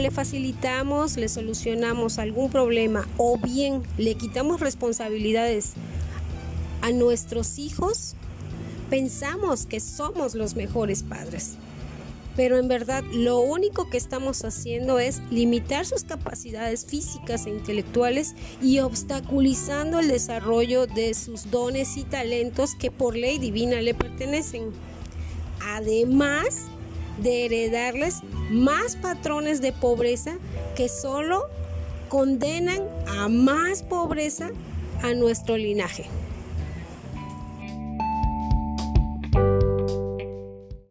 le facilitamos, le solucionamos algún problema o bien le quitamos responsabilidades a nuestros hijos, pensamos que somos los mejores padres. Pero en verdad lo único que estamos haciendo es limitar sus capacidades físicas e intelectuales y obstaculizando el desarrollo de sus dones y talentos que por ley divina le pertenecen. Además de heredarles más patrones de pobreza que solo condenan a más pobreza a nuestro linaje.